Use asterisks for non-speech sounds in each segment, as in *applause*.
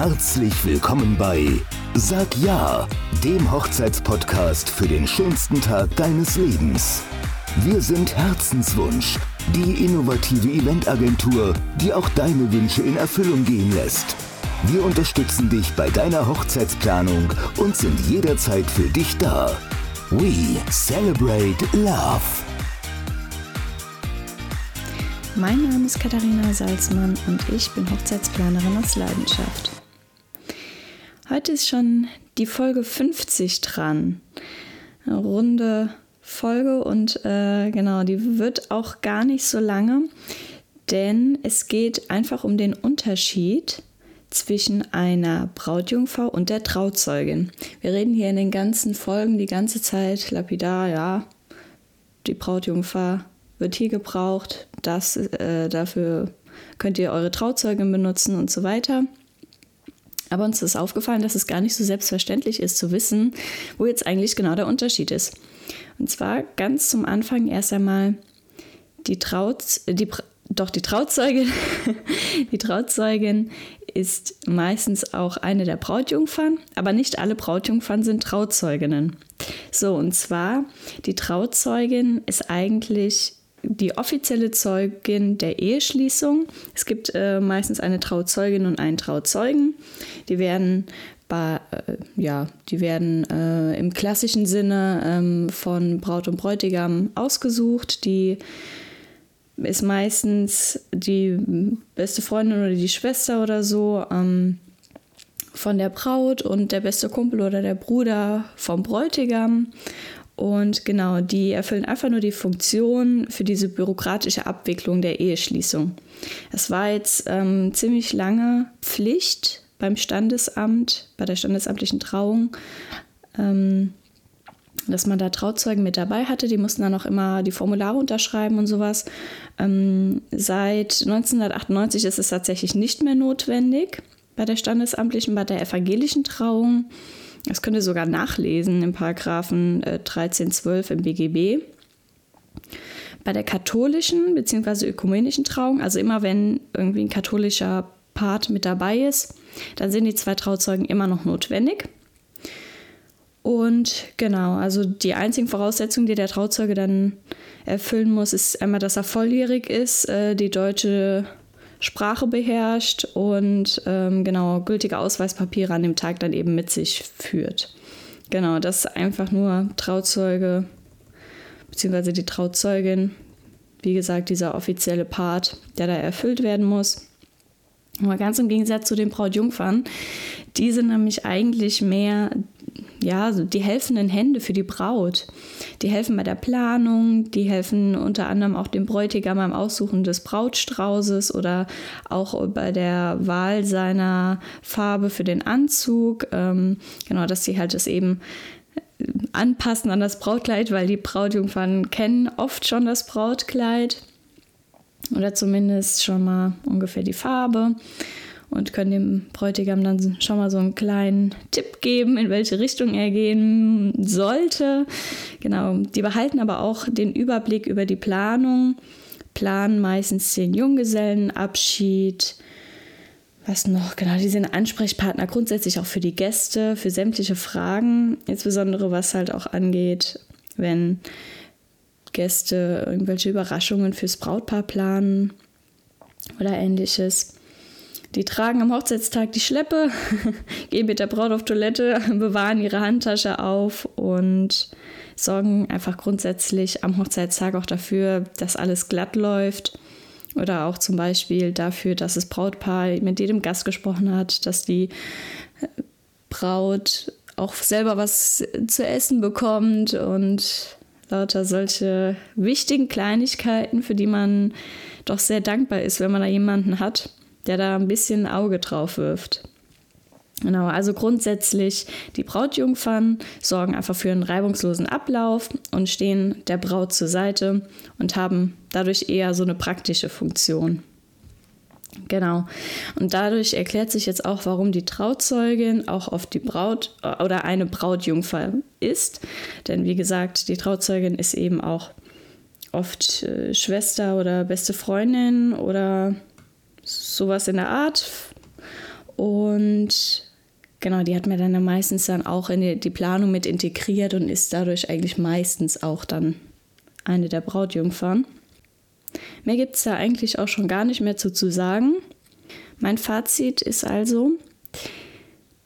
Herzlich willkommen bei Sag Ja, dem Hochzeitspodcast für den schönsten Tag deines Lebens. Wir sind Herzenswunsch, die innovative Eventagentur, die auch deine Wünsche in Erfüllung gehen lässt. Wir unterstützen dich bei deiner Hochzeitsplanung und sind jederzeit für dich da. We celebrate love. Mein Name ist Katharina Salzmann und ich bin Hochzeitsplanerin aus Leidenschaft. Heute ist schon die Folge 50 dran. Eine runde Folge und äh, genau, die wird auch gar nicht so lange, denn es geht einfach um den Unterschied zwischen einer Brautjungfer und der Trauzeugin. Wir reden hier in den ganzen Folgen die ganze Zeit lapidar, ja, die Brautjungfer wird hier gebraucht, das, äh, dafür könnt ihr eure Trauzeugin benutzen und so weiter. Aber uns ist aufgefallen, dass es gar nicht so selbstverständlich ist zu wissen, wo jetzt eigentlich genau der Unterschied ist. Und zwar ganz zum Anfang erst einmal die Trauz, die, doch die Trauzeugin, *laughs* die Trauzeugin ist meistens auch eine der Brautjungfern, aber nicht alle Brautjungfern sind Trauzeuginnen. So, und zwar, die Trauzeugin ist eigentlich die offizielle Zeugin der Eheschließung. Es gibt äh, meistens eine Trauzeugin und einen Trauzeugen. Die werden bei, äh, ja, die werden äh, im klassischen Sinne ähm, von Braut und Bräutigam ausgesucht. Die ist meistens die beste Freundin oder die Schwester oder so ähm, von der Braut und der beste Kumpel oder der Bruder vom Bräutigam. Und genau, die erfüllen einfach nur die Funktion für diese bürokratische Abwicklung der Eheschließung. Es war jetzt ähm, ziemlich lange Pflicht beim Standesamt, bei der standesamtlichen Trauung, ähm, dass man da Trauzeugen mit dabei hatte. Die mussten dann auch immer die Formulare unterschreiben und sowas. Ähm, seit 1998 ist es tatsächlich nicht mehr notwendig bei der standesamtlichen, bei der evangelischen Trauung. Das könnt ihr sogar nachlesen im Paragraphen äh, 1312 im BGB. Bei der katholischen bzw. ökumenischen Trauung, also immer wenn irgendwie ein katholischer Part mit dabei ist, dann sind die zwei Trauzeugen immer noch notwendig. Und genau, also die einzigen Voraussetzungen, die der Trauzeuge dann erfüllen muss, ist einmal, dass er volljährig ist, äh, die deutsche Sprache beherrscht und ähm, genau gültige Ausweispapiere an dem Tag dann eben mit sich führt. Genau, das ist einfach nur Trauzeuge bzw. die Trauzeugin. Wie gesagt, dieser offizielle Part, der da erfüllt werden muss. Aber ganz im Gegensatz zu den Brautjungfern, die sind nämlich eigentlich mehr ja, die helfenden Hände für die Braut. Die helfen bei der Planung, die helfen unter anderem auch dem Bräutigam beim Aussuchen des Brautstraußes oder auch bei der Wahl seiner Farbe für den Anzug. Ähm, genau, dass sie halt das eben anpassen an das Brautkleid, weil die Brautjungfern kennen oft schon das Brautkleid oder zumindest schon mal ungefähr die Farbe und können dem Bräutigam dann schon mal so einen kleinen Tipp geben, in welche Richtung er gehen sollte. Genau, die behalten aber auch den Überblick über die Planung, planen meistens den Junggesellenabschied. Was noch? Genau, die sind Ansprechpartner grundsätzlich auch für die Gäste, für sämtliche Fragen, insbesondere was halt auch angeht, wenn Gäste irgendwelche Überraschungen fürs Brautpaar planen oder ähnliches. Die tragen am Hochzeitstag die Schleppe, *laughs* gehen mit der Braut auf Toilette, *laughs* bewahren ihre Handtasche auf und sorgen einfach grundsätzlich am Hochzeitstag auch dafür, dass alles glatt läuft. Oder auch zum Beispiel dafür, dass das Brautpaar mit jedem Gast gesprochen hat, dass die äh, Braut auch selber was zu essen bekommt und lauter solche wichtigen Kleinigkeiten, für die man doch sehr dankbar ist, wenn man da jemanden hat der da ein bisschen Auge drauf wirft. Genau, also grundsätzlich, die Brautjungfern sorgen einfach für einen reibungslosen Ablauf und stehen der Braut zur Seite und haben dadurch eher so eine praktische Funktion. Genau. Und dadurch erklärt sich jetzt auch, warum die Trauzeugin auch oft die Braut oder eine Brautjungfer ist. Denn wie gesagt, die Trauzeugin ist eben auch oft äh, Schwester oder beste Freundin oder sowas in der Art. Und genau, die hat mir dann meistens dann auch in die, Planung mit integriert und ist dadurch eigentlich meistens auch dann eine der Brautjungfern. Mehr gibt es da eigentlich auch schon gar nicht mehr zu, zu sagen. Mein Fazit ist also,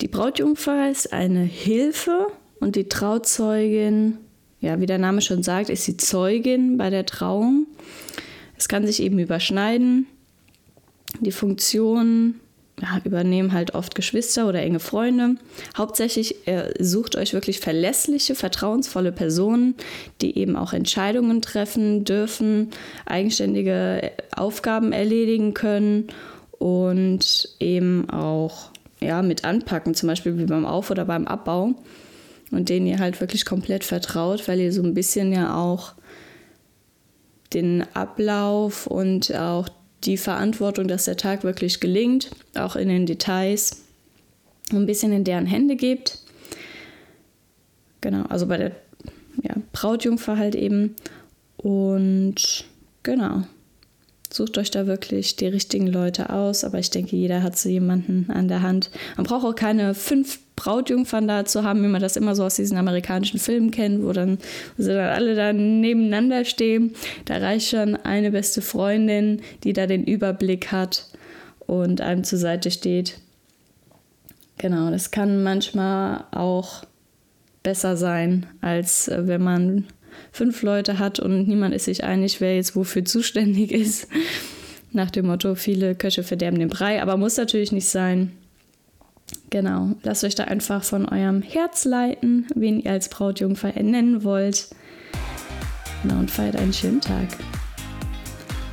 die Brautjungfer ist eine Hilfe und die Trauzeugin, ja, wie der Name schon sagt, ist die Zeugin bei der Trauung. Es kann sich eben überschneiden. Die Funktion ja, übernehmen halt oft Geschwister oder enge Freunde. Hauptsächlich äh, sucht euch wirklich verlässliche, vertrauensvolle Personen, die eben auch Entscheidungen treffen dürfen, eigenständige Aufgaben erledigen können und eben auch ja, mit anpacken, zum Beispiel wie beim Auf- oder beim Abbau. Und denen ihr halt wirklich komplett vertraut, weil ihr so ein bisschen ja auch den Ablauf und auch die Verantwortung, dass der Tag wirklich gelingt, auch in den Details, ein bisschen in deren Hände gebt. Genau, also bei der ja, Brautjungfer halt eben. Und genau, sucht euch da wirklich die richtigen Leute aus. Aber ich denke, jeder hat so jemanden an der Hand. Man braucht auch keine fünf Brautjungfern da zu haben, wie man das immer so aus diesen amerikanischen Filmen kennt, wo dann wo sie dann alle da nebeneinander stehen. Da reicht schon eine beste Freundin, die da den Überblick hat und einem zur Seite steht. Genau, das kann manchmal auch besser sein, als äh, wenn man fünf Leute hat und niemand ist sich einig, wer jetzt wofür zuständig ist. Nach dem Motto, viele Köche verderben den Brei, aber muss natürlich nicht sein. Genau, lasst euch da einfach von eurem Herz leiten, wen ihr als Brautjungfer ernennen wollt. Genau, und feiert einen schönen Tag.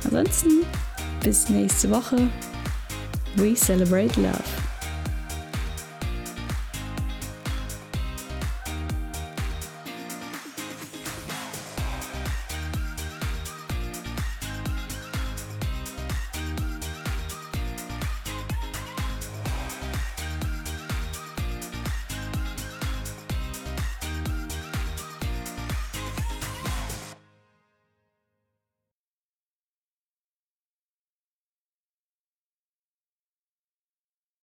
Ansonsten, bis nächste Woche. We celebrate love.